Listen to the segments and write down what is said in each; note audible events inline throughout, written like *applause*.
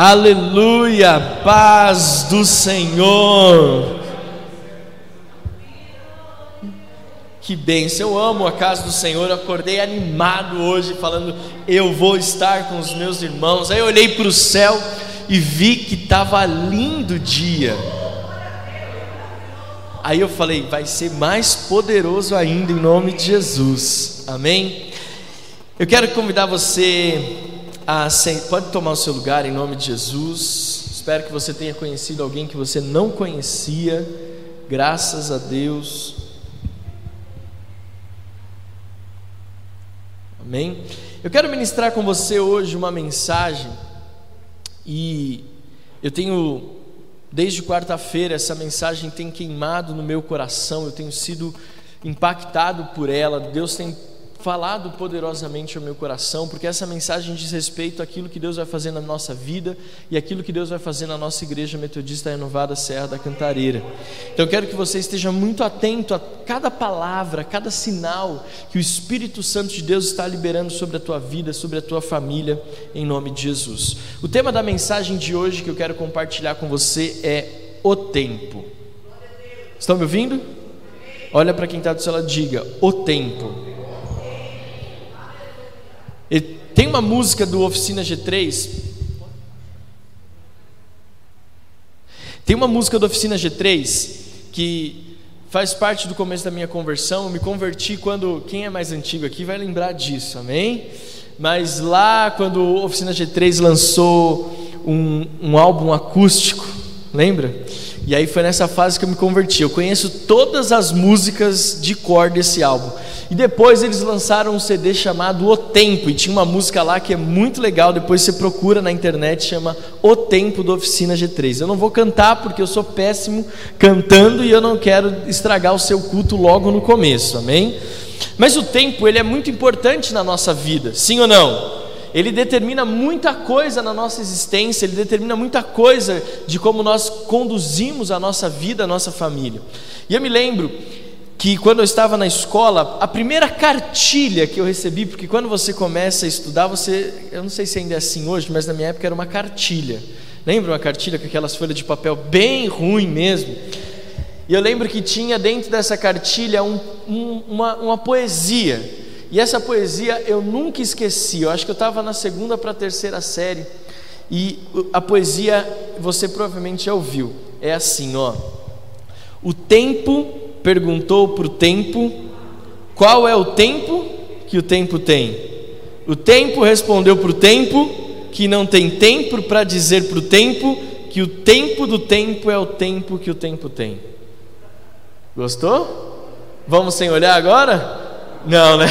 Aleluia, paz do Senhor. Que bênção, eu amo a casa do Senhor. Eu acordei animado hoje, falando: Eu vou estar com os meus irmãos. Aí eu olhei para o céu e vi que estava lindo o dia. Aí eu falei: Vai ser mais poderoso ainda, em nome de Jesus. Amém? Eu quero convidar você a. Pode tomar o seu lugar em nome de Jesus. Espero que você tenha conhecido alguém que você não conhecia. Graças a Deus. Amém? Eu quero ministrar com você hoje uma mensagem e eu tenho desde quarta-feira essa mensagem tem queimado no meu coração, eu tenho sido impactado por ela. Deus tem falado poderosamente ao meu coração, porque essa mensagem diz respeito àquilo que Deus vai fazer na nossa vida e aquilo que Deus vai fazer na nossa igreja metodista renovada Serra da Cantareira. Então eu quero que você esteja muito atento a cada palavra, a cada sinal que o Espírito Santo de Deus está liberando sobre a tua vida, sobre a tua família, em nome de Jesus. O tema da mensagem de hoje que eu quero compartilhar com você é o tempo. Estão me ouvindo? Olha para quem está do seu lado, diga: o tempo. Tem uma música do Oficina G3. Tem uma música do Oficina G3 que faz parte do começo da minha conversão. Eu me converti quando. Quem é mais antigo aqui vai lembrar disso, amém? Mas lá, quando o Oficina G3 lançou um, um álbum acústico, lembra? E aí foi nessa fase que eu me converti. Eu conheço todas as músicas de cor desse álbum. E depois eles lançaram um CD chamado O Tempo, e tinha uma música lá que é muito legal, depois você procura na internet, chama O Tempo da Oficina G3. Eu não vou cantar porque eu sou péssimo cantando e eu não quero estragar o seu culto logo no começo, amém? Mas o tempo, ele é muito importante na nossa vida, sim ou não? Ele determina muita coisa na nossa existência, ele determina muita coisa de como nós conduzimos a nossa vida, a nossa família. E eu me lembro que quando eu estava na escola, a primeira cartilha que eu recebi, porque quando você começa a estudar, você, eu não sei se ainda é assim hoje, mas na minha época era uma cartilha. Lembra uma cartilha com aquelas folhas de papel bem ruim mesmo? E eu lembro que tinha dentro dessa cartilha um, um, uma, uma poesia. E essa poesia eu nunca esqueci. Eu acho que eu estava na segunda para a terceira série. E a poesia você provavelmente já ouviu. É assim, ó. O tempo perguntou para o tempo qual é o tempo que o tempo tem. O tempo respondeu para o tempo que não tem tempo para dizer para o tempo que o tempo do tempo é o tempo que o tempo tem. Gostou? Vamos sem olhar agora? Não, né?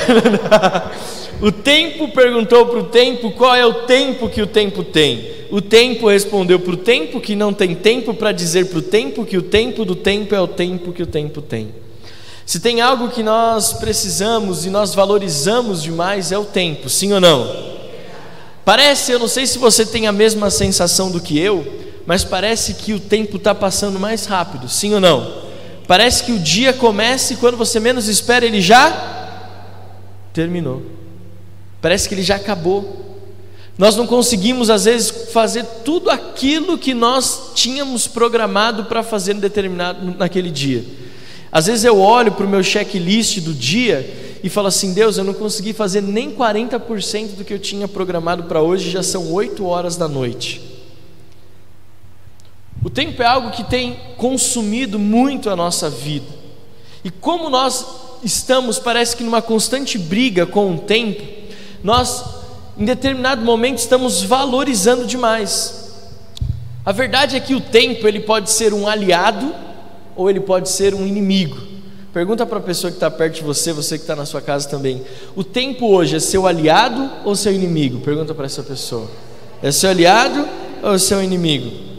*laughs* o tempo perguntou para o tempo qual é o tempo que o tempo tem. O tempo respondeu para o tempo que não tem tempo para dizer para o tempo que o tempo do tempo é o tempo que o tempo tem. Se tem algo que nós precisamos e nós valorizamos demais é o tempo, sim ou não? Parece, eu não sei se você tem a mesma sensação do que eu, mas parece que o tempo está passando mais rápido, sim ou não? Parece que o dia começa e quando você menos espera ele já terminou. Parece que ele já acabou. Nós não conseguimos, às vezes, fazer tudo aquilo que nós tínhamos programado para fazer determinado, naquele dia. Às vezes eu olho para o meu checklist do dia e falo assim: Deus, eu não consegui fazer nem 40% do que eu tinha programado para hoje, já são 8 horas da noite. O tempo é algo que tem consumido muito a nossa vida, e como nós estamos, parece que numa constante briga com o tempo, nós em determinado momento estamos valorizando demais. A verdade é que o tempo ele pode ser um aliado ou ele pode ser um inimigo. Pergunta para a pessoa que está perto de você, você que está na sua casa também. O tempo hoje é seu aliado ou seu inimigo? Pergunta para essa pessoa. É seu aliado ou seu inimigo?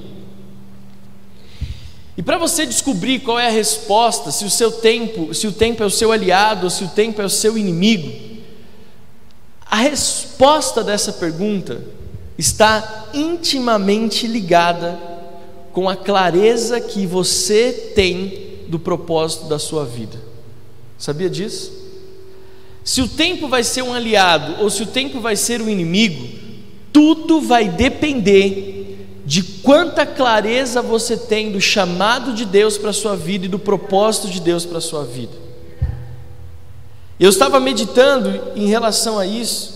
E para você descobrir qual é a resposta, se o seu tempo, se o tempo é o seu aliado ou se o tempo é o seu inimigo, a resposta dessa pergunta está intimamente ligada com a clareza que você tem do propósito da sua vida. Sabia disso? Se o tempo vai ser um aliado ou se o tempo vai ser um inimigo, tudo vai depender de quanta clareza você tem do chamado de Deus para a sua vida e do propósito de Deus para a sua vida. Eu estava meditando em relação a isso,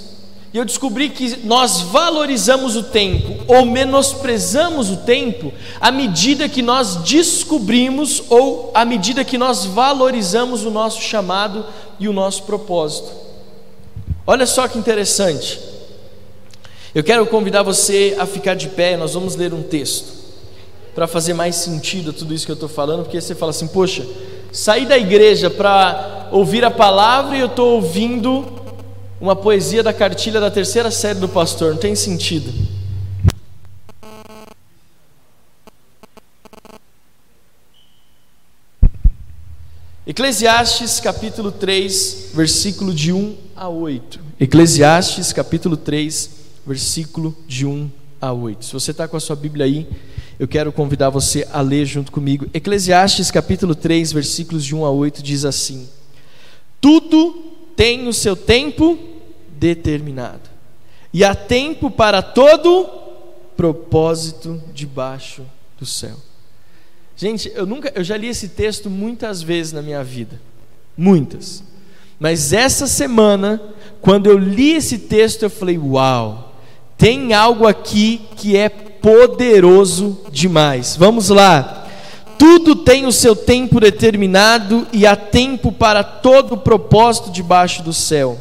e eu descobri que nós valorizamos o tempo ou menosprezamos o tempo à medida que nós descobrimos ou à medida que nós valorizamos o nosso chamado e o nosso propósito. Olha só que interessante. Eu quero convidar você a ficar de pé, nós vamos ler um texto para fazer mais sentido a tudo isso que eu estou falando, porque você fala assim: poxa, saí da igreja para ouvir a palavra e eu estou ouvindo uma poesia da cartilha da terceira série do pastor, não tem sentido. Eclesiastes capítulo 3, versículo de 1 a 8. Eclesiastes capítulo 3, versículo de 1 a 8. Se você está com a sua Bíblia aí, eu quero convidar você a ler junto comigo. Eclesiastes capítulo 3, versículos de 1 a 8 diz assim: Tudo tem o seu tempo determinado. E há tempo para todo propósito debaixo do céu. Gente, eu nunca, eu já li esse texto muitas vezes na minha vida. Muitas. Mas essa semana, quando eu li esse texto, eu falei: "Uau! Tem algo aqui que é poderoso demais". Vamos lá. Tudo tem o seu tempo determinado e há tempo para todo propósito debaixo do céu.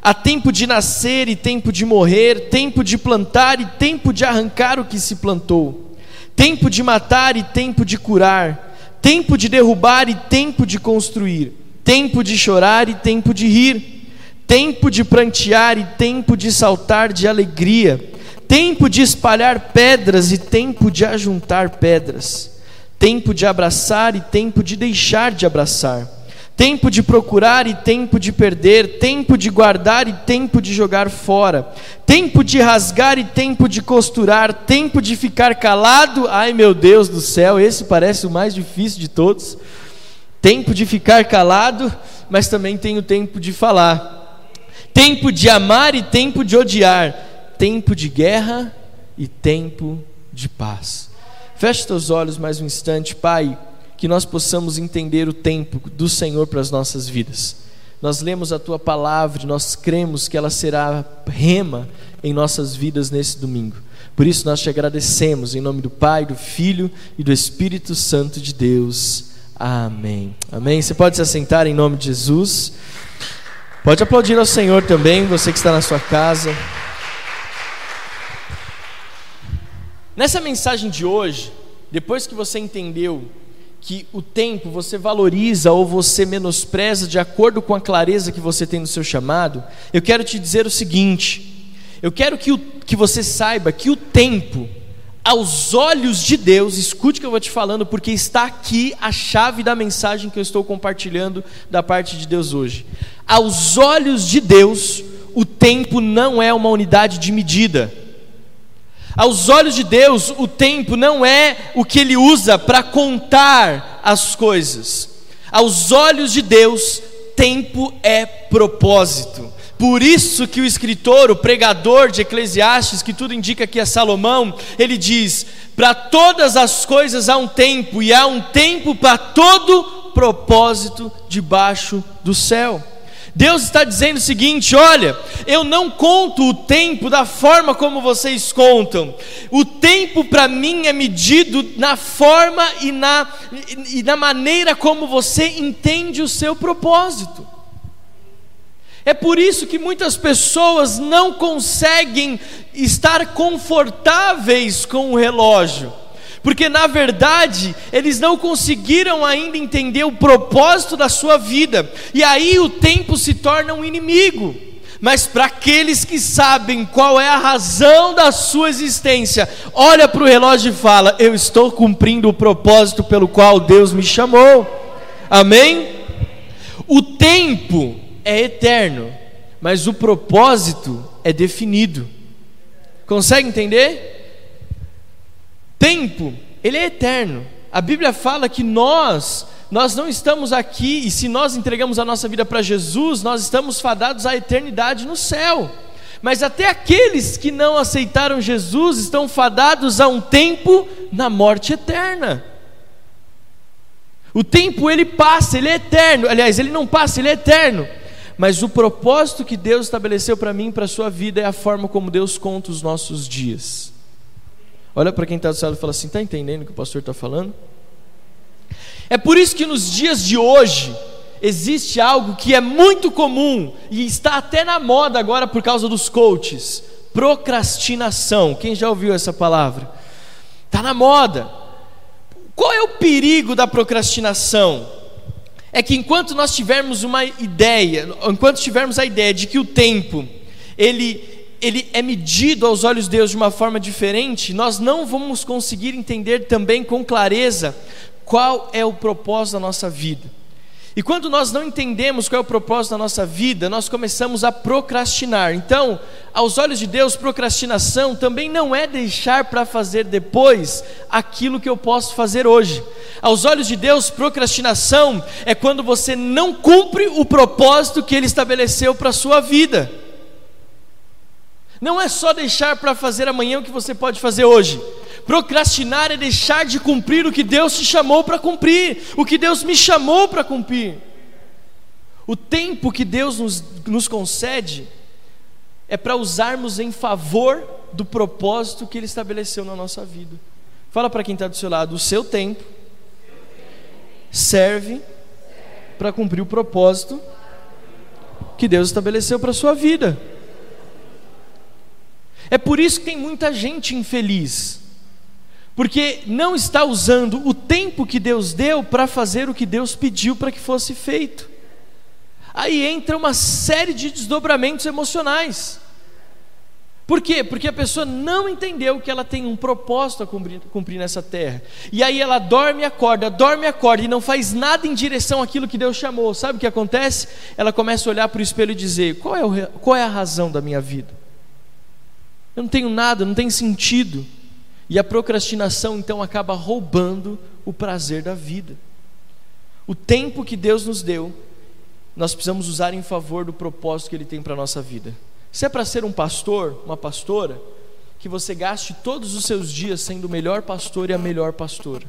Há tempo de nascer e tempo de morrer, tempo de plantar e tempo de arrancar o que se plantou, tempo de matar e tempo de curar, tempo de derrubar e tempo de construir, tempo de chorar e tempo de rir, tempo de prantear e tempo de saltar de alegria, tempo de espalhar pedras e tempo de ajuntar pedras, tempo de abraçar e tempo de deixar de abraçar tempo de procurar e tempo de perder, tempo de guardar e tempo de jogar fora, tempo de rasgar e tempo de costurar, tempo de ficar calado. Ai meu Deus do céu, esse parece o mais difícil de todos. Tempo de ficar calado, mas também tem o tempo de falar. Tempo de amar e tempo de odiar, tempo de guerra e tempo de paz. Feche teus olhos mais um instante, Pai que nós possamos entender o tempo do Senhor para as nossas vidas. Nós lemos a tua palavra nós cremos que ela será rema em nossas vidas nesse domingo. Por isso nós te agradecemos em nome do Pai, do Filho e do Espírito Santo de Deus. Amém. Amém. Você pode se assentar em nome de Jesus. Pode aplaudir ao Senhor também, você que está na sua casa. Nessa mensagem de hoje, depois que você entendeu que o tempo você valoriza ou você menospreza de acordo com a clareza que você tem no seu chamado, eu quero te dizer o seguinte: eu quero que, o, que você saiba que o tempo, aos olhos de Deus, escute o que eu vou te falando, porque está aqui a chave da mensagem que eu estou compartilhando da parte de Deus hoje. Aos olhos de Deus, o tempo não é uma unidade de medida. Aos olhos de Deus, o tempo não é o que ele usa para contar as coisas. Aos olhos de Deus, tempo é propósito. Por isso que o escritor, o pregador de Eclesiastes, que tudo indica que é Salomão, ele diz: para todas as coisas há um tempo, e há um tempo para todo propósito debaixo do céu. Deus está dizendo o seguinte: olha, eu não conto o tempo da forma como vocês contam, o tempo para mim é medido na forma e na, e na maneira como você entende o seu propósito. É por isso que muitas pessoas não conseguem estar confortáveis com o relógio porque na verdade eles não conseguiram ainda entender o propósito da sua vida, e aí o tempo se torna um inimigo. Mas para aqueles que sabem qual é a razão da sua existência, olha para o relógio e fala: Eu estou cumprindo o propósito pelo qual Deus me chamou. Amém? O tempo é eterno, mas o propósito é definido. Consegue entender? Tempo, ele é eterno. A Bíblia fala que nós, nós não estamos aqui, e se nós entregamos a nossa vida para Jesus, nós estamos fadados à eternidade no céu. Mas até aqueles que não aceitaram Jesus estão fadados a um tempo na morte eterna. O tempo ele passa, ele é eterno. Aliás, ele não passa, ele é eterno. Mas o propósito que Deus estabeleceu para mim para a sua vida é a forma como Deus conta os nossos dias. Olha para quem está do céu e fala assim: está entendendo o que o pastor está falando? É por isso que nos dias de hoje existe algo que é muito comum e está até na moda agora por causa dos coaches: procrastinação. Quem já ouviu essa palavra? Está na moda. Qual é o perigo da procrastinação? É que enquanto nós tivermos uma ideia, enquanto tivermos a ideia de que o tempo ele ele é medido aos olhos de Deus de uma forma diferente, nós não vamos conseguir entender também com clareza qual é o propósito da nossa vida. E quando nós não entendemos qual é o propósito da nossa vida, nós começamos a procrastinar. Então, aos olhos de Deus, procrastinação também não é deixar para fazer depois aquilo que eu posso fazer hoje. Aos olhos de Deus, procrastinação é quando você não cumpre o propósito que Ele estabeleceu para a sua vida. Não é só deixar para fazer amanhã o que você pode fazer hoje. Procrastinar é deixar de cumprir o que Deus te chamou para cumprir, o que Deus me chamou para cumprir. O tempo que Deus nos, nos concede é para usarmos em favor do propósito que Ele estabeleceu na nossa vida. Fala para quem está do seu lado: o seu tempo serve para cumprir o propósito que Deus estabeleceu para a sua vida. É por isso que tem muita gente infeliz, porque não está usando o tempo que Deus deu para fazer o que Deus pediu para que fosse feito. Aí entra uma série de desdobramentos emocionais. Por quê? Porque a pessoa não entendeu que ela tem um propósito a cumprir, cumprir, nessa terra. E aí ela dorme e acorda, dorme e acorda e não faz nada em direção àquilo que Deus chamou. Sabe o que acontece? Ela começa a olhar para o espelho e dizer: qual é, o, qual é a razão da minha vida? Eu não tenho nada, não tem sentido. E a procrastinação então acaba roubando o prazer da vida. O tempo que Deus nos deu, nós precisamos usar em favor do propósito que Ele tem para a nossa vida. Se é para ser um pastor, uma pastora, que você gaste todos os seus dias sendo o melhor pastor e a melhor pastora.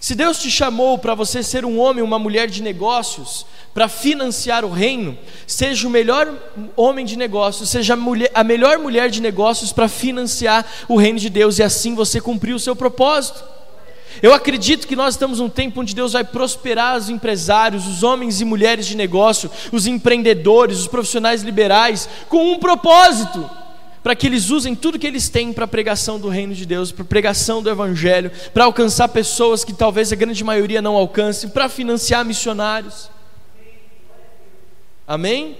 Se Deus te chamou para você ser um homem, uma mulher de negócios, para financiar o reino, seja o melhor homem de negócios, seja a, mulher, a melhor mulher de negócios para financiar o reino de Deus e assim você cumprir o seu propósito. Eu acredito que nós estamos num tempo onde Deus vai prosperar os empresários, os homens e mulheres de negócio, os empreendedores, os profissionais liberais, com um propósito para que eles usem tudo que eles têm para a pregação do reino de Deus, para a pregação do Evangelho, para alcançar pessoas que talvez a grande maioria não alcance, para financiar missionários. Amém?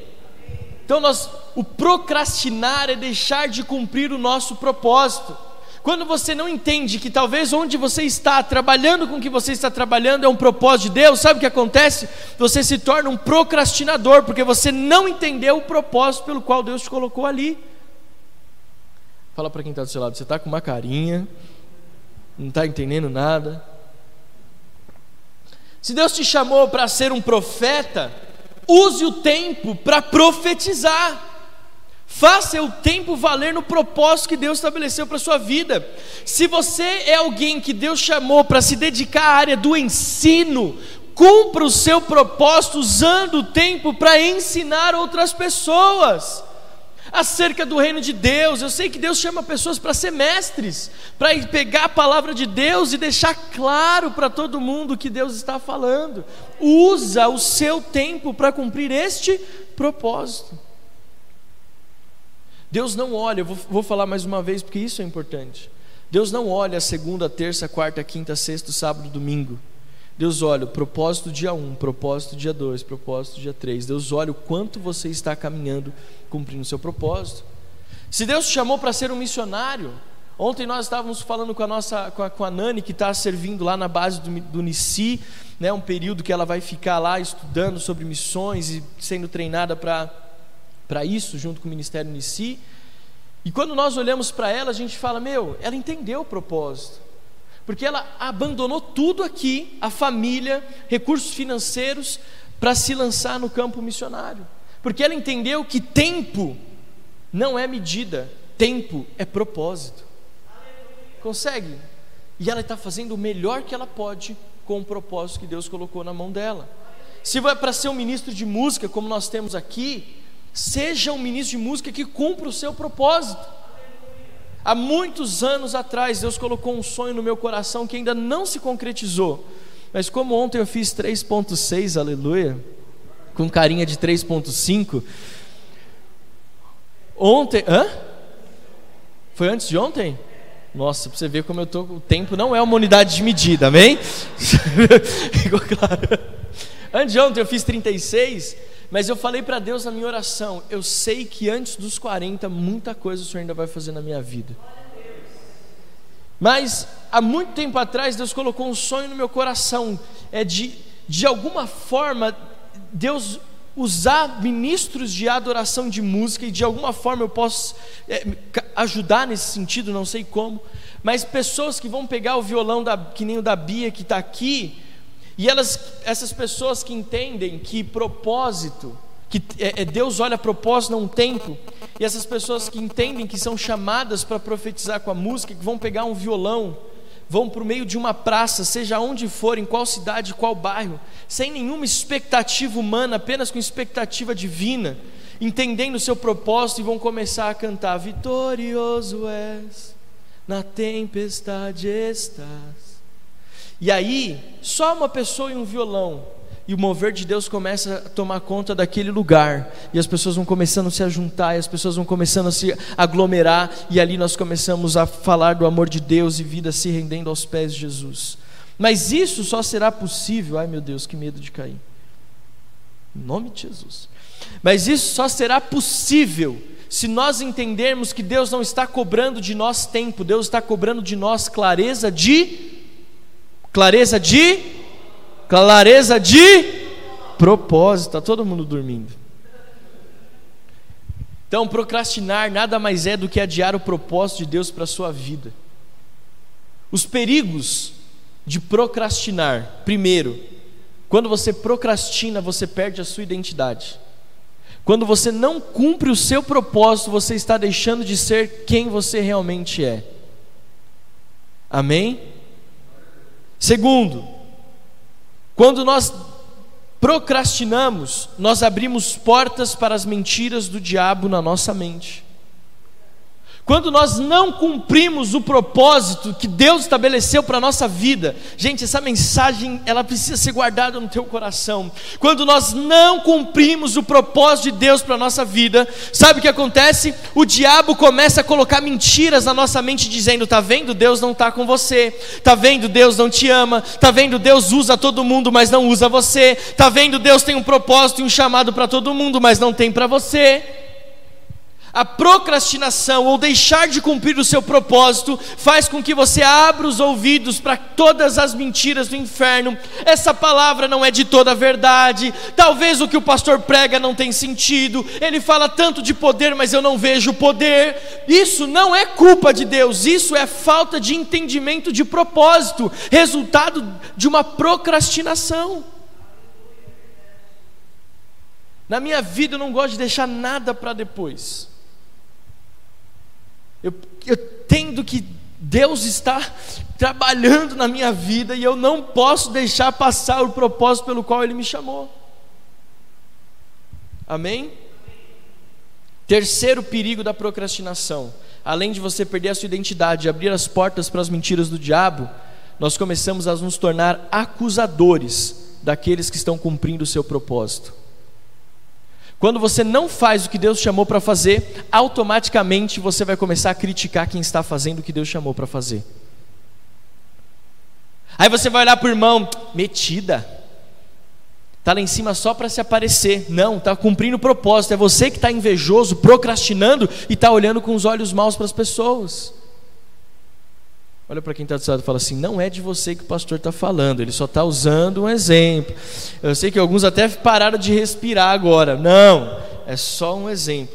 Então nós, o procrastinar é deixar de cumprir o nosso propósito. Quando você não entende que talvez onde você está, trabalhando com o que você está trabalhando, é um propósito de Deus, sabe o que acontece? Você se torna um procrastinador, porque você não entendeu o propósito pelo qual Deus te colocou ali. Fala para quem está do seu lado, você está com uma carinha, não está entendendo nada. Se Deus te chamou para ser um profeta, use o tempo para profetizar. Faça o tempo valer no propósito que Deus estabeleceu para a sua vida. Se você é alguém que Deus chamou para se dedicar à área do ensino, cumpra o seu propósito usando o tempo para ensinar outras pessoas acerca do reino de Deus. Eu sei que Deus chama pessoas para ser mestres, para pegar a palavra de Deus e deixar claro para todo mundo o que Deus está falando. Usa o seu tempo para cumprir este propósito. Deus não olha, vou, vou falar mais uma vez porque isso é importante. Deus não olha segunda, terça, quarta, quinta, sexta, sábado, domingo. Deus olha o propósito dia 1, um, propósito dia 2, propósito dia 3. Deus olha o quanto você está caminhando cumprindo o seu propósito. Se Deus te chamou para ser um missionário, ontem nós estávamos falando com a nossa com a, com a Nani que está servindo lá na base do, do Nici, né, um período que ela vai ficar lá estudando sobre missões e sendo treinada para para isso junto com o Ministério Nici. E quando nós olhamos para ela, a gente fala: "Meu, ela entendeu o propósito porque ela abandonou tudo aqui, a família, recursos financeiros, para se lançar no campo missionário. Porque ela entendeu que tempo não é medida, tempo é propósito. Consegue? E ela está fazendo o melhor que ela pode com o propósito que Deus colocou na mão dela. Se vai para ser um ministro de música, como nós temos aqui, seja um ministro de música que cumpra o seu propósito. Há muitos anos atrás, Deus colocou um sonho no meu coração que ainda não se concretizou. Mas como ontem eu fiz 3.6, aleluia, com carinha de 3.5, ontem, hã? Foi antes de ontem? Nossa, para você ver como eu tô, o tempo não é uma unidade de medida, amém? *laughs* Ficou claro. Antes de ontem eu fiz 36, mas eu falei para Deus na minha oração, eu sei que antes dos 40 muita coisa o Senhor ainda vai fazer na minha vida. Mas há muito tempo atrás Deus colocou um sonho no meu coração, é de de alguma forma Deus usar ministros de adoração de música e de alguma forma eu posso é, ajudar nesse sentido, não sei como, mas pessoas que vão pegar o violão da, que nem o da Bia que está aqui, e elas, essas pessoas que entendem que propósito, que é, é Deus olha propósito não tempo, e essas pessoas que entendem que são chamadas para profetizar com a música, que vão pegar um violão, vão para o meio de uma praça, seja onde for, em qual cidade, qual bairro, sem nenhuma expectativa humana, apenas com expectativa divina, entendendo o seu propósito e vão começar a cantar: Vitorioso és, na tempestade estás. E aí, só uma pessoa e um violão e o mover de Deus começa a tomar conta daquele lugar, e as pessoas vão começando a se juntar, e as pessoas vão começando a se aglomerar, e ali nós começamos a falar do amor de Deus e vida se rendendo aos pés de Jesus. Mas isso só será possível, ai meu Deus, que medo de cair. Em nome de Jesus. Mas isso só será possível se nós entendermos que Deus não está cobrando de nós tempo, Deus está cobrando de nós clareza de clareza de clareza de propósito. Está todo mundo dormindo. Então, procrastinar nada mais é do que adiar o propósito de Deus para a sua vida. Os perigos de procrastinar. Primeiro, quando você procrastina, você perde a sua identidade. Quando você não cumpre o seu propósito, você está deixando de ser quem você realmente é. Amém? Segundo, quando nós procrastinamos, nós abrimos portas para as mentiras do diabo na nossa mente. Quando nós não cumprimos o propósito que Deus estabeleceu para a nossa vida, gente, essa mensagem ela precisa ser guardada no teu coração. Quando nós não cumprimos o propósito de Deus para a nossa vida, sabe o que acontece? O diabo começa a colocar mentiras na nossa mente, dizendo: tá vendo, Deus não está com você, tá vendo, Deus não te ama, tá vendo, Deus usa todo mundo, mas não usa você, tá vendo, Deus tem um propósito e um chamado para todo mundo, mas não tem para você. A procrastinação ou deixar de cumprir o seu propósito faz com que você abra os ouvidos para todas as mentiras do inferno. Essa palavra não é de toda a verdade. Talvez o que o pastor prega não tenha sentido. Ele fala tanto de poder, mas eu não vejo poder. Isso não é culpa de Deus, isso é falta de entendimento de propósito, resultado de uma procrastinação. Na minha vida eu não gosto de deixar nada para depois. Eu, eu tendo que Deus está trabalhando na minha vida e eu não posso deixar passar o propósito pelo qual Ele me chamou. Amém? Terceiro perigo da procrastinação: além de você perder a sua identidade e abrir as portas para as mentiras do diabo, nós começamos a nos tornar acusadores daqueles que estão cumprindo o seu propósito. Quando você não faz o que Deus chamou para fazer, automaticamente você vai começar a criticar quem está fazendo o que Deus chamou para fazer. Aí você vai olhar para o irmão, metida, está lá em cima só para se aparecer. Não, está cumprindo o propósito. É você que está invejoso, procrastinando e está olhando com os olhos maus para as pessoas. Olha para quem está do lado e fala assim: não é de você que o pastor está falando, ele só está usando um exemplo. Eu sei que alguns até pararam de respirar agora. Não, é só um exemplo.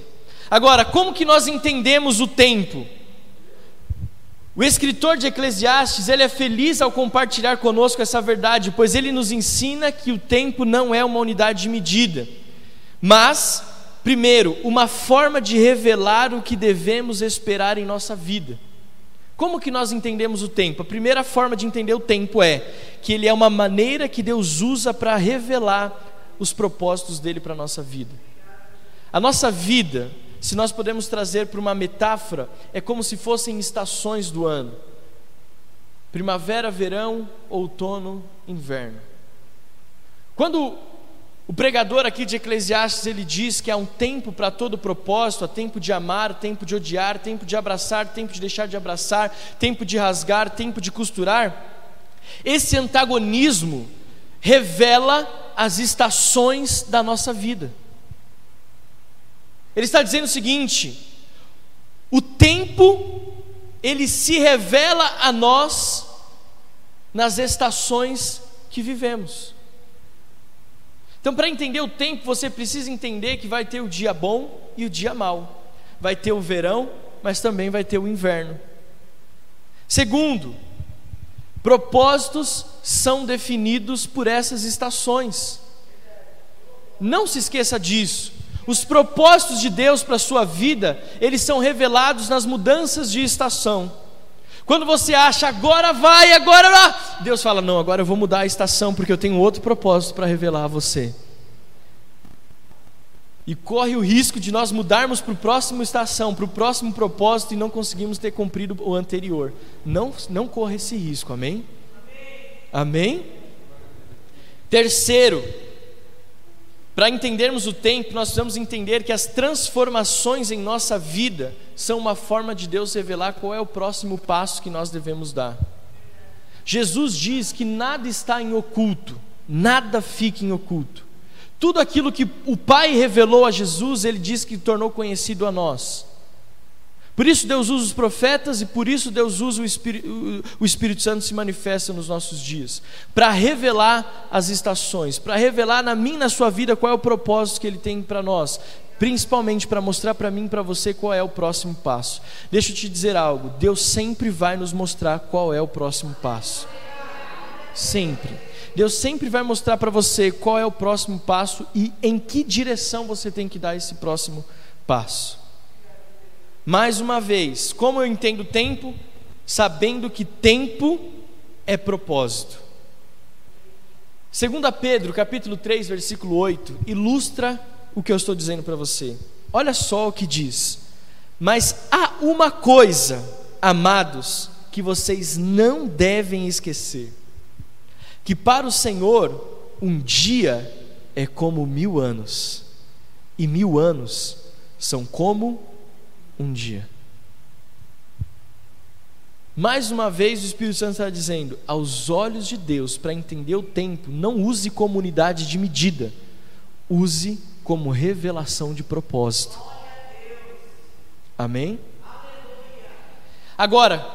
Agora, como que nós entendemos o tempo? O escritor de Eclesiastes, ele é feliz ao compartilhar conosco essa verdade, pois ele nos ensina que o tempo não é uma unidade de medida, mas primeiro, uma forma de revelar o que devemos esperar em nossa vida. Como que nós entendemos o tempo? A primeira forma de entender o tempo é que ele é uma maneira que Deus usa para revelar os propósitos dele para a nossa vida. A nossa vida, se nós podemos trazer para uma metáfora, é como se fossem estações do ano: primavera, verão, outono, inverno. Quando o pregador aqui de Eclesiastes ele diz que há um tempo para todo propósito, há tempo de amar, tempo de odiar, tempo de abraçar, tempo de deixar de abraçar, tempo de rasgar, tempo de costurar. Esse antagonismo revela as estações da nossa vida. Ele está dizendo o seguinte: o tempo ele se revela a nós nas estações que vivemos. Então, para entender o tempo, você precisa entender que vai ter o dia bom e o dia mau. Vai ter o verão, mas também vai ter o inverno. Segundo, propósitos são definidos por essas estações. Não se esqueça disso. Os propósitos de Deus para a sua vida, eles são revelados nas mudanças de estação. Quando você acha agora vai, agora lá, Deus fala: Não, agora eu vou mudar a estação porque eu tenho outro propósito para revelar a você. E corre o risco de nós mudarmos para a próxima estação, para o próximo propósito e não conseguimos ter cumprido o anterior. Não, não corra esse risco, amém? Amém? amém? Terceiro, para entendermos o tempo, nós precisamos entender que as transformações em nossa vida são uma forma de Deus revelar qual é o próximo passo que nós devemos dar. Jesus diz que nada está em oculto, nada fica em oculto. Tudo aquilo que o Pai revelou a Jesus, ele diz que tornou conhecido a nós. Por isso Deus usa os profetas e por isso Deus usa o Espírito, o Espírito Santo se manifesta nos nossos dias, para revelar as estações, para revelar na mim, na sua vida, qual é o propósito que Ele tem para nós, principalmente para mostrar para mim e para você qual é o próximo passo. Deixa eu te dizer algo: Deus sempre vai nos mostrar qual é o próximo passo. Sempre. Deus sempre vai mostrar para você qual é o próximo passo e em que direção você tem que dar esse próximo passo. Mais uma vez, como eu entendo tempo? Sabendo que tempo é propósito. 2 Pedro, capítulo 3, versículo 8, ilustra o que eu estou dizendo para você. Olha só o que diz: Mas há uma coisa, amados, que vocês não devem esquecer: que para o Senhor um dia é como mil anos, e mil anos são como um dia. Mais uma vez, o Espírito Santo está dizendo: aos olhos de Deus, para entender o tempo, não use como unidade de medida, use como revelação de propósito. Amém? Agora,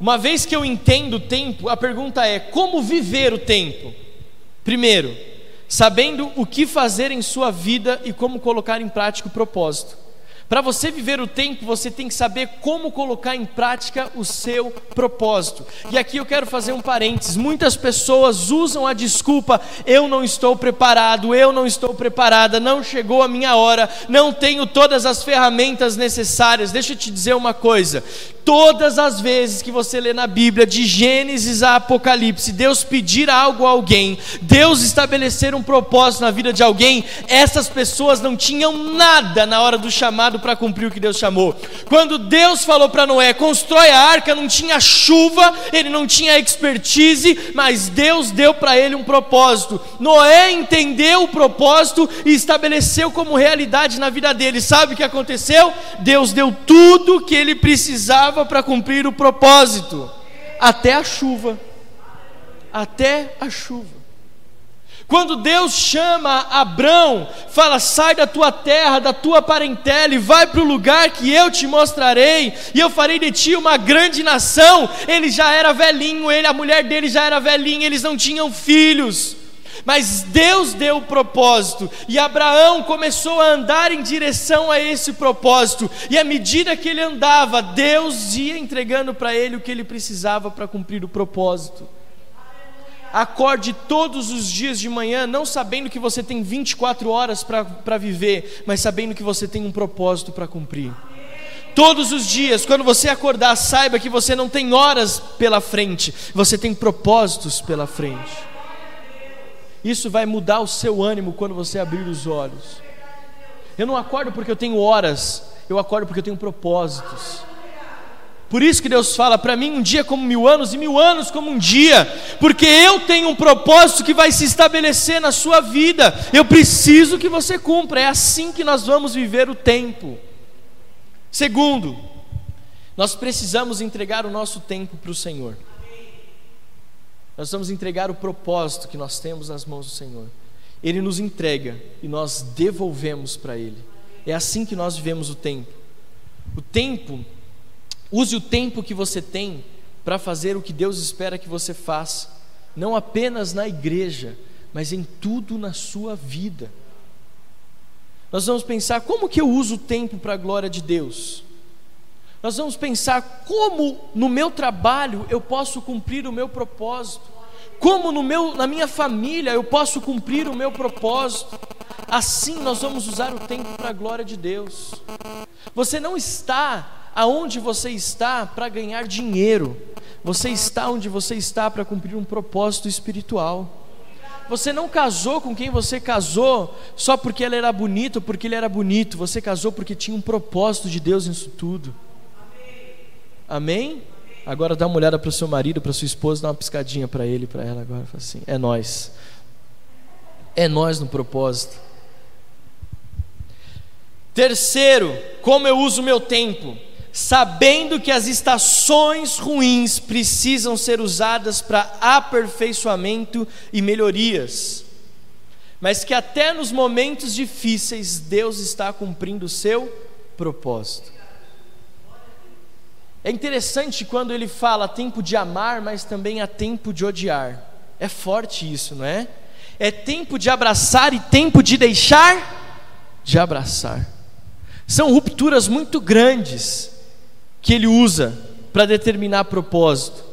uma vez que eu entendo o tempo, a pergunta é: como viver o tempo? Primeiro, sabendo o que fazer em sua vida e como colocar em prática o propósito. Para você viver o tempo, você tem que saber como colocar em prática o seu propósito. E aqui eu quero fazer um parênteses. Muitas pessoas usam a desculpa: eu não estou preparado, eu não estou preparada, não chegou a minha hora, não tenho todas as ferramentas necessárias. Deixa eu te dizer uma coisa: Todas as vezes que você lê na Bíblia, de Gênesis a Apocalipse, Deus pedir algo a alguém, Deus estabelecer um propósito na vida de alguém, essas pessoas não tinham nada na hora do chamado para cumprir o que Deus chamou. Quando Deus falou para Noé, constrói a arca, não tinha chuva, ele não tinha expertise, mas Deus deu para ele um propósito. Noé entendeu o propósito e estabeleceu como realidade na vida dele. Sabe o que aconteceu? Deus deu tudo que ele precisava para cumprir o propósito, até a chuva. Até a chuva. Quando Deus chama Abrão, fala: sai da tua terra, da tua parentela e vai para o lugar que eu te mostrarei, e eu farei de ti uma grande nação. Ele já era velhinho, ele, a mulher dele já era velhinha, eles não tinham filhos. Mas Deus deu o propósito, e Abraão começou a andar em direção a esse propósito, e à medida que ele andava, Deus ia entregando para ele o que ele precisava para cumprir o propósito. Acorde todos os dias de manhã, não sabendo que você tem 24 horas para viver, mas sabendo que você tem um propósito para cumprir. Todos os dias, quando você acordar, saiba que você não tem horas pela frente, você tem propósitos pela frente. Isso vai mudar o seu ânimo quando você abrir os olhos. Eu não acordo porque eu tenho horas, eu acordo porque eu tenho propósitos. Por isso que Deus fala para mim: um dia como mil anos e mil anos como um dia, porque eu tenho um propósito que vai se estabelecer na sua vida. Eu preciso que você cumpra. É assim que nós vamos viver o tempo. Segundo, nós precisamos entregar o nosso tempo para o Senhor. Nós vamos entregar o propósito que nós temos nas mãos do Senhor. Ele nos entrega e nós devolvemos para Ele. É assim que nós vivemos o tempo. O tempo, use o tempo que você tem para fazer o que Deus espera que você faça, não apenas na igreja, mas em tudo na sua vida. Nós vamos pensar como que eu uso o tempo para a glória de Deus. Nós vamos pensar como no meu trabalho eu posso cumprir o meu propósito. Como no meu, na minha família eu posso cumprir o meu propósito. Assim nós vamos usar o tempo para a glória de Deus. Você não está aonde você está para ganhar dinheiro. Você está onde você está para cumprir um propósito espiritual. Você não casou com quem você casou só porque ela era bonita ou porque ele era bonito. Você casou porque tinha um propósito de Deus nisso tudo. Amém? Agora dá uma olhada para o seu marido, para sua esposa, dá uma piscadinha para ele, para ela agora. Fala assim: é nós. É nós no propósito. Terceiro, como eu uso meu tempo? Sabendo que as estações ruins precisam ser usadas para aperfeiçoamento e melhorias, mas que até nos momentos difíceis Deus está cumprindo o seu propósito. É interessante quando ele fala tempo de amar, mas também há tempo de odiar. É forte isso, não é? É tempo de abraçar e tempo de deixar de abraçar. São rupturas muito grandes que ele usa para determinar propósito.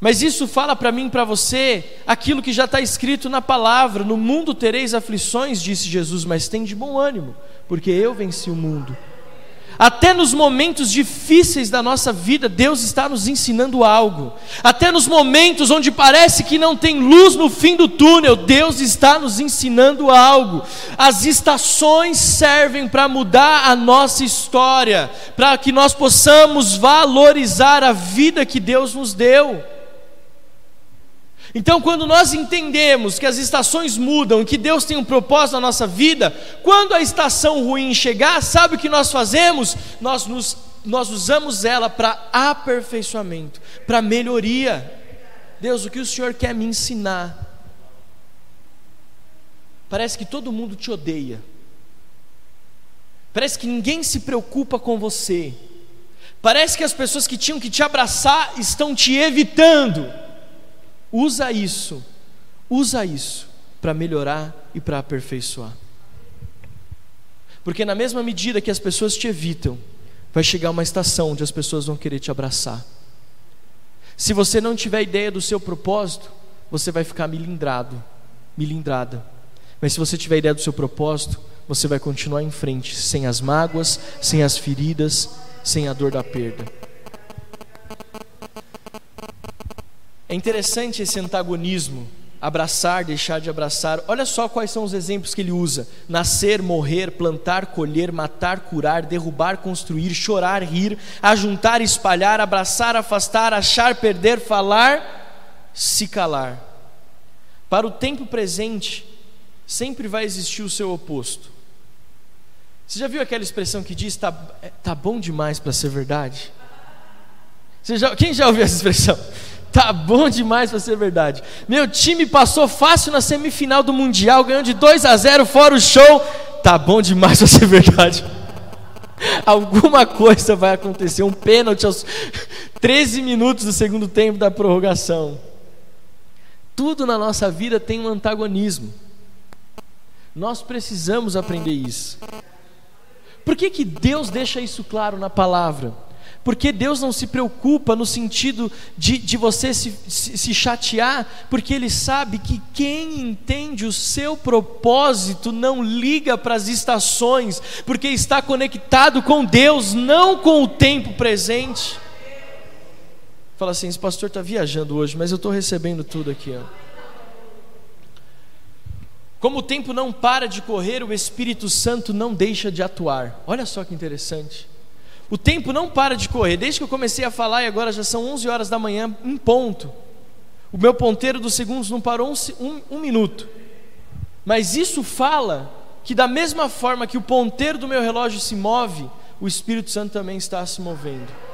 Mas isso fala para mim e para você aquilo que já está escrito na palavra: no mundo tereis aflições, disse Jesus, mas tem de bom ânimo, porque eu venci o mundo. Até nos momentos difíceis da nossa vida, Deus está nos ensinando algo. Até nos momentos onde parece que não tem luz no fim do túnel, Deus está nos ensinando algo. As estações servem para mudar a nossa história, para que nós possamos valorizar a vida que Deus nos deu. Então, quando nós entendemos que as estações mudam, que Deus tem um propósito na nossa vida, quando a estação ruim chegar, sabe o que nós fazemos? Nós, nos, nós usamos ela para aperfeiçoamento, para melhoria. Deus, o que o Senhor quer me ensinar? Parece que todo mundo te odeia, parece que ninguém se preocupa com você, parece que as pessoas que tinham que te abraçar estão te evitando. Usa isso, usa isso para melhorar e para aperfeiçoar. Porque na mesma medida que as pessoas te evitam, vai chegar uma estação onde as pessoas vão querer te abraçar. Se você não tiver ideia do seu propósito, você vai ficar milindrado, milindrada. Mas se você tiver ideia do seu propósito, você vai continuar em frente, sem as mágoas, sem as feridas, sem a dor da perda. É interessante esse antagonismo, abraçar, deixar de abraçar. Olha só quais são os exemplos que ele usa: nascer, morrer, plantar, colher, matar, curar, derrubar, construir, chorar, rir, ajuntar, espalhar, abraçar, afastar, achar, perder, falar, se calar. Para o tempo presente, sempre vai existir o seu oposto. Você já viu aquela expressão que diz: tá, é, tá bom demais para ser verdade? Já, quem já ouviu essa expressão? Tá bom demais para ser verdade. Meu time passou fácil na semifinal do Mundial, ganhou de 2 a 0 fora o show. Tá bom demais para ser verdade. *laughs* Alguma coisa vai acontecer, um pênalti aos 13 minutos do segundo tempo da prorrogação. Tudo na nossa vida tem um antagonismo. Nós precisamos aprender isso. Por que, que Deus deixa isso claro na palavra? Porque Deus não se preocupa no sentido de, de você se, se, se chatear, porque Ele sabe que quem entende o seu propósito não liga para as estações, porque está conectado com Deus, não com o tempo presente. Fala assim: esse pastor está viajando hoje, mas eu estou recebendo tudo aqui. Ó. Como o tempo não para de correr, o Espírito Santo não deixa de atuar. Olha só que interessante. O tempo não para de correr. Desde que eu comecei a falar e agora já são 11 horas da manhã, um ponto. O meu ponteiro dos segundos não parou um, um, um minuto. Mas isso fala que, da mesma forma que o ponteiro do meu relógio se move, o Espírito Santo também está se movendo.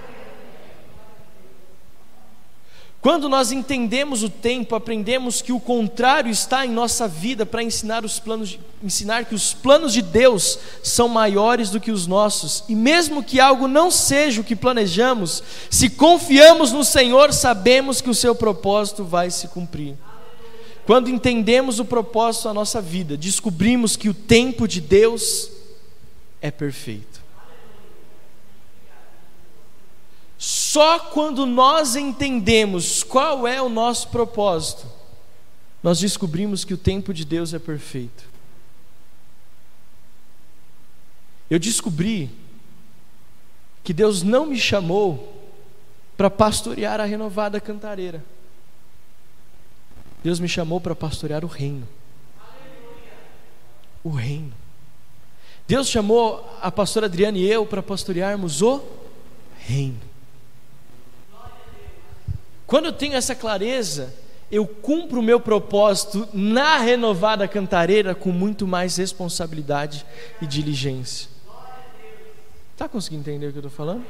Quando nós entendemos o tempo, aprendemos que o contrário está em nossa vida para ensinar os planos, de, ensinar que os planos de Deus são maiores do que os nossos. E mesmo que algo não seja o que planejamos, se confiamos no Senhor, sabemos que o seu propósito vai se cumprir. Quando entendemos o propósito da nossa vida, descobrimos que o tempo de Deus é perfeito. Só quando nós entendemos qual é o nosso propósito, nós descobrimos que o tempo de Deus é perfeito. Eu descobri que Deus não me chamou para pastorear a renovada cantareira. Deus me chamou para pastorear o reino. O reino. Deus chamou a pastora Adriana e eu para pastorearmos o reino. Quando eu tenho essa clareza, eu cumpro o meu propósito na renovada cantareira com muito mais responsabilidade e diligência. Está conseguindo entender o que eu estou falando?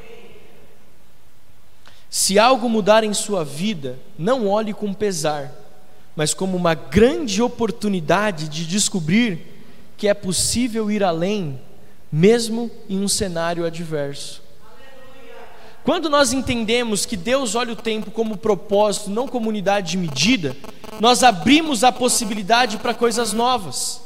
Se algo mudar em sua vida, não olhe com pesar, mas como uma grande oportunidade de descobrir que é possível ir além, mesmo em um cenário adverso. Quando nós entendemos que Deus olha o tempo como propósito, não como unidade de medida, nós abrimos a possibilidade para coisas novas.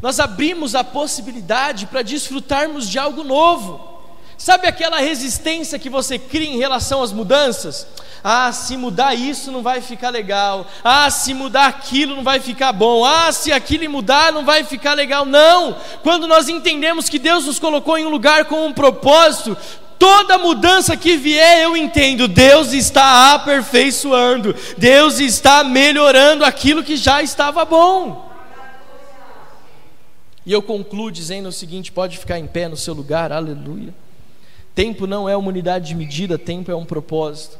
Nós abrimos a possibilidade para desfrutarmos de algo novo. Sabe aquela resistência que você cria em relação às mudanças? Ah, se mudar isso não vai ficar legal. Ah, se mudar aquilo não vai ficar bom. Ah, se aquilo mudar não vai ficar legal. Não! Quando nós entendemos que Deus nos colocou em um lugar com um propósito, Toda mudança que vier, eu entendo, Deus está aperfeiçoando, Deus está melhorando aquilo que já estava bom. E eu concluo dizendo o seguinte: pode ficar em pé no seu lugar, aleluia. Tempo não é uma unidade de medida, tempo é um propósito.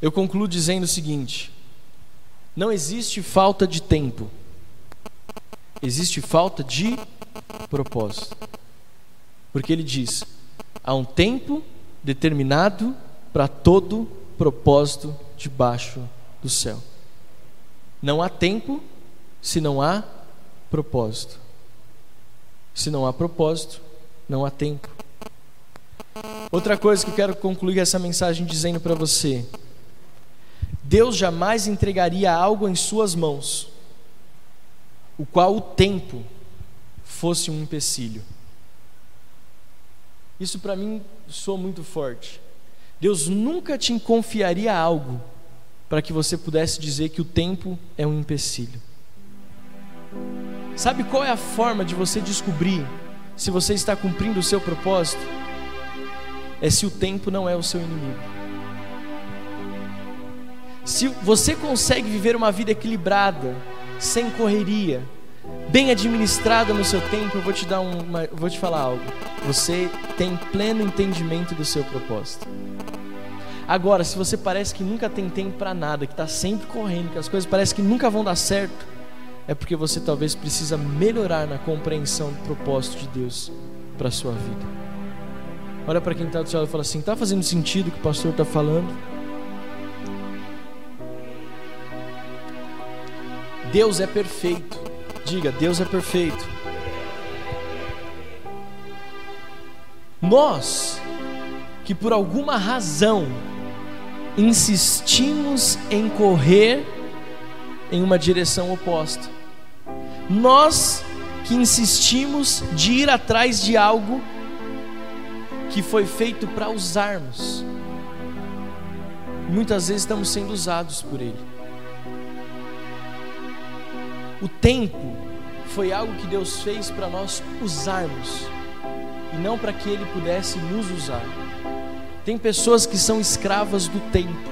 Eu concluo dizendo o seguinte: não existe falta de tempo, existe falta de propósito. Porque ele diz: há um tempo determinado para todo propósito debaixo do céu. Não há tempo se não há propósito. Se não há propósito, não há tempo. Outra coisa que eu quero concluir essa mensagem dizendo para você: Deus jamais entregaria algo em suas mãos, o qual o tempo fosse um empecilho. Isso para mim soa muito forte. Deus nunca te confiaria algo para que você pudesse dizer que o tempo é um empecilho. Sabe qual é a forma de você descobrir se você está cumprindo o seu propósito? É se o tempo não é o seu inimigo. Se você consegue viver uma vida equilibrada, sem correria, bem administrada no seu tempo, eu vou te dar uma, vou te falar algo. Você tem pleno entendimento do seu propósito. Agora, se você parece que nunca tem tempo para nada, que está sempre correndo, que as coisas parecem que nunca vão dar certo, é porque você talvez precisa melhorar na compreensão do propósito de Deus para a sua vida. Olha para quem está do seu lado e fala assim: está fazendo sentido o que o pastor está falando? Deus é perfeito. Diga, Deus é perfeito. Nós, que por alguma razão insistimos em correr em uma direção oposta, nós que insistimos de ir atrás de algo que foi feito para usarmos. Muitas vezes estamos sendo usados por Ele. O tempo foi algo que Deus fez para nós usarmos e não para que Ele pudesse nos usar. Tem pessoas que são escravas do tempo,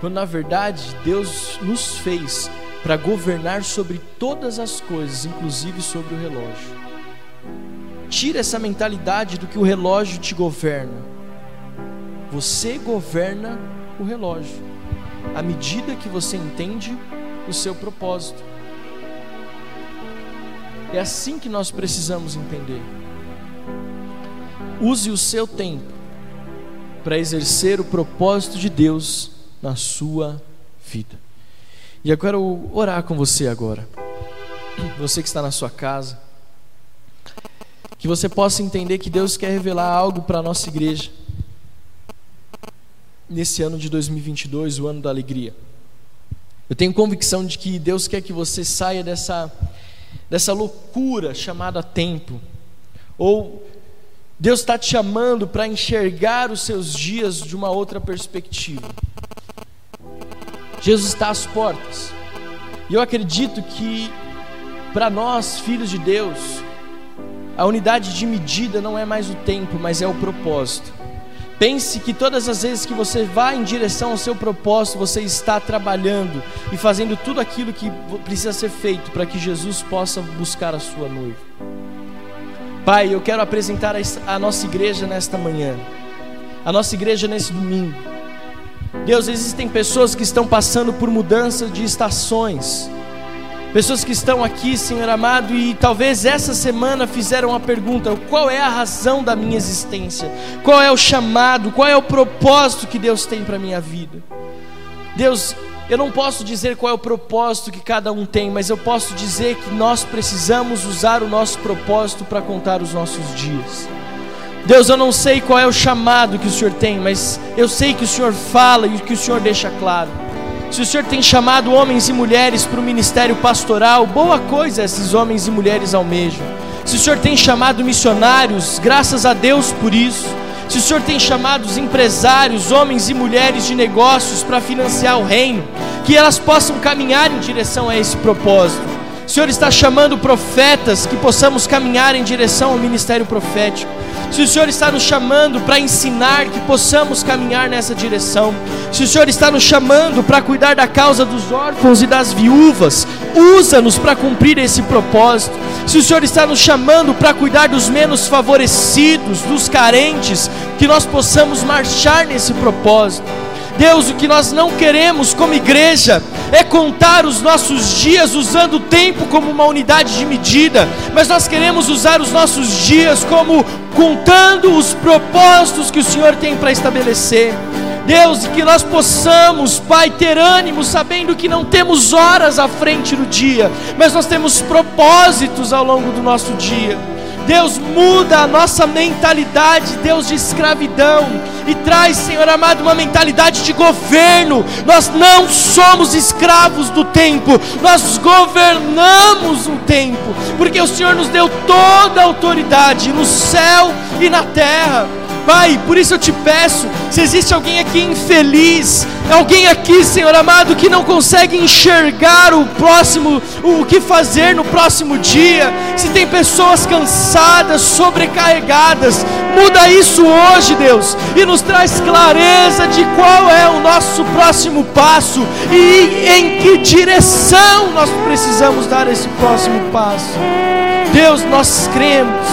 quando na verdade Deus nos fez para governar sobre todas as coisas, inclusive sobre o relógio. Tira essa mentalidade do que o relógio te governa. Você governa o relógio, à medida que você entende o seu propósito. É assim que nós precisamos entender. Use o seu tempo para exercer o propósito de Deus na sua vida. E eu quero orar com você agora. Você que está na sua casa, que você possa entender que Deus quer revelar algo para a nossa igreja nesse ano de 2022, o ano da alegria. Eu tenho convicção de que Deus quer que você saia dessa, dessa loucura chamada tempo, ou Deus está te chamando para enxergar os seus dias de uma outra perspectiva. Jesus está às portas, e eu acredito que para nós, filhos de Deus, a unidade de medida não é mais o tempo, mas é o propósito. Pense que todas as vezes que você vai em direção ao seu propósito, você está trabalhando e fazendo tudo aquilo que precisa ser feito para que Jesus possa buscar a sua noiva. Pai, eu quero apresentar a nossa igreja nesta manhã, a nossa igreja nesse domingo. Deus, existem pessoas que estão passando por mudança de estações, Pessoas que estão aqui, Senhor amado, e talvez essa semana fizeram a pergunta: qual é a razão da minha existência? Qual é o chamado? Qual é o propósito que Deus tem para a minha vida? Deus, eu não posso dizer qual é o propósito que cada um tem, mas eu posso dizer que nós precisamos usar o nosso propósito para contar os nossos dias. Deus, eu não sei qual é o chamado que o Senhor tem, mas eu sei que o Senhor fala e que o Senhor deixa claro. Se o Senhor tem chamado homens e mulheres para o ministério pastoral, boa coisa esses homens e mulheres almejam. Se o Senhor tem chamado missionários, graças a Deus por isso. Se o Senhor tem chamado os empresários, homens e mulheres de negócios para financiar o reino, que elas possam caminhar em direção a esse propósito. O Senhor está chamando profetas que possamos caminhar em direção ao ministério profético. Se o Senhor está nos chamando para ensinar que possamos caminhar nessa direção, se o Senhor está nos chamando para cuidar da causa dos órfãos e das viúvas, usa-nos para cumprir esse propósito. Se o Senhor está nos chamando para cuidar dos menos favorecidos, dos carentes, que nós possamos marchar nesse propósito. Deus, o que nós não queremos como igreja é contar os nossos dias usando o tempo como uma unidade de medida, mas nós queremos usar os nossos dias como contando os propósitos que o Senhor tem para estabelecer. Deus, que nós possamos, Pai, ter ânimo, sabendo que não temos horas à frente no dia, mas nós temos propósitos ao longo do nosso dia. Deus muda a nossa mentalidade, Deus de escravidão, e traz, Senhor amado, uma mentalidade de governo. Nós não somos escravos do tempo, nós governamos o tempo, porque o Senhor nos deu toda a autoridade no céu e na terra. Pai, por isso eu te peço, se existe alguém aqui infeliz, alguém aqui, Senhor amado, que não consegue enxergar o próximo, o que fazer no próximo dia, se tem pessoas cansadas, sobrecarregadas, muda isso hoje, Deus, e nos traz clareza de qual é o nosso próximo passo e em que direção nós precisamos dar esse próximo passo. Deus, nós cremos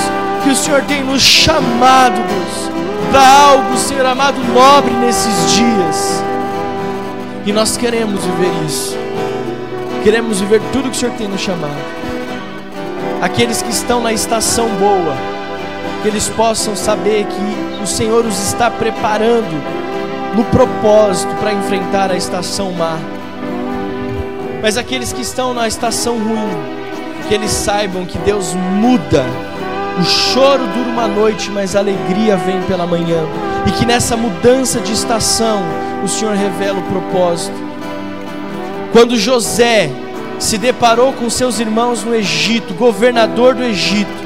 que o Senhor tem nos chamado, Deus para algo, Senhor amado, nobre nesses dias. E nós queremos viver isso. Queremos viver tudo que o Senhor tem nos chamado. Aqueles que estão na estação boa, que eles possam saber que o Senhor os está preparando no propósito para enfrentar a estação má. Mas aqueles que estão na estação ruim, que eles saibam que Deus muda o choro dura uma noite, mas a alegria vem pela manhã. E que nessa mudança de estação, o Senhor revela o propósito. Quando José se deparou com seus irmãos no Egito, governador do Egito,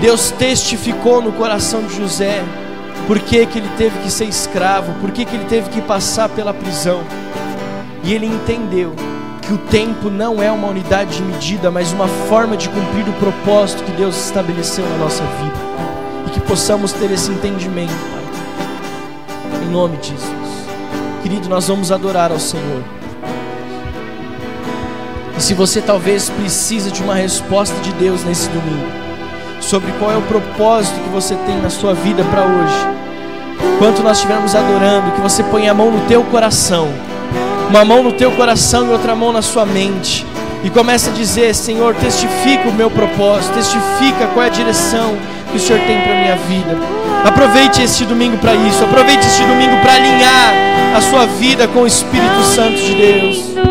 Deus testificou no coração de José por que, que ele teve que ser escravo, por que, que ele teve que passar pela prisão. E ele entendeu que o tempo não é uma unidade de medida, mas uma forma de cumprir o propósito que Deus estabeleceu na nossa vida. E que possamos ter esse entendimento, Pai. Em nome de Jesus. Querido, nós vamos adorar ao Senhor. E se você talvez precisa de uma resposta de Deus nesse domingo, sobre qual é o propósito que você tem na sua vida para hoje, enquanto nós estivermos adorando, que você ponha a mão no teu coração, uma mão no teu coração e outra mão na sua mente, e comece a dizer: Senhor, testifica o meu propósito, testifica qual é a direção que o Senhor tem para minha vida. Aproveite este domingo para isso, aproveite este domingo para alinhar a sua vida com o Espírito Santo de Deus.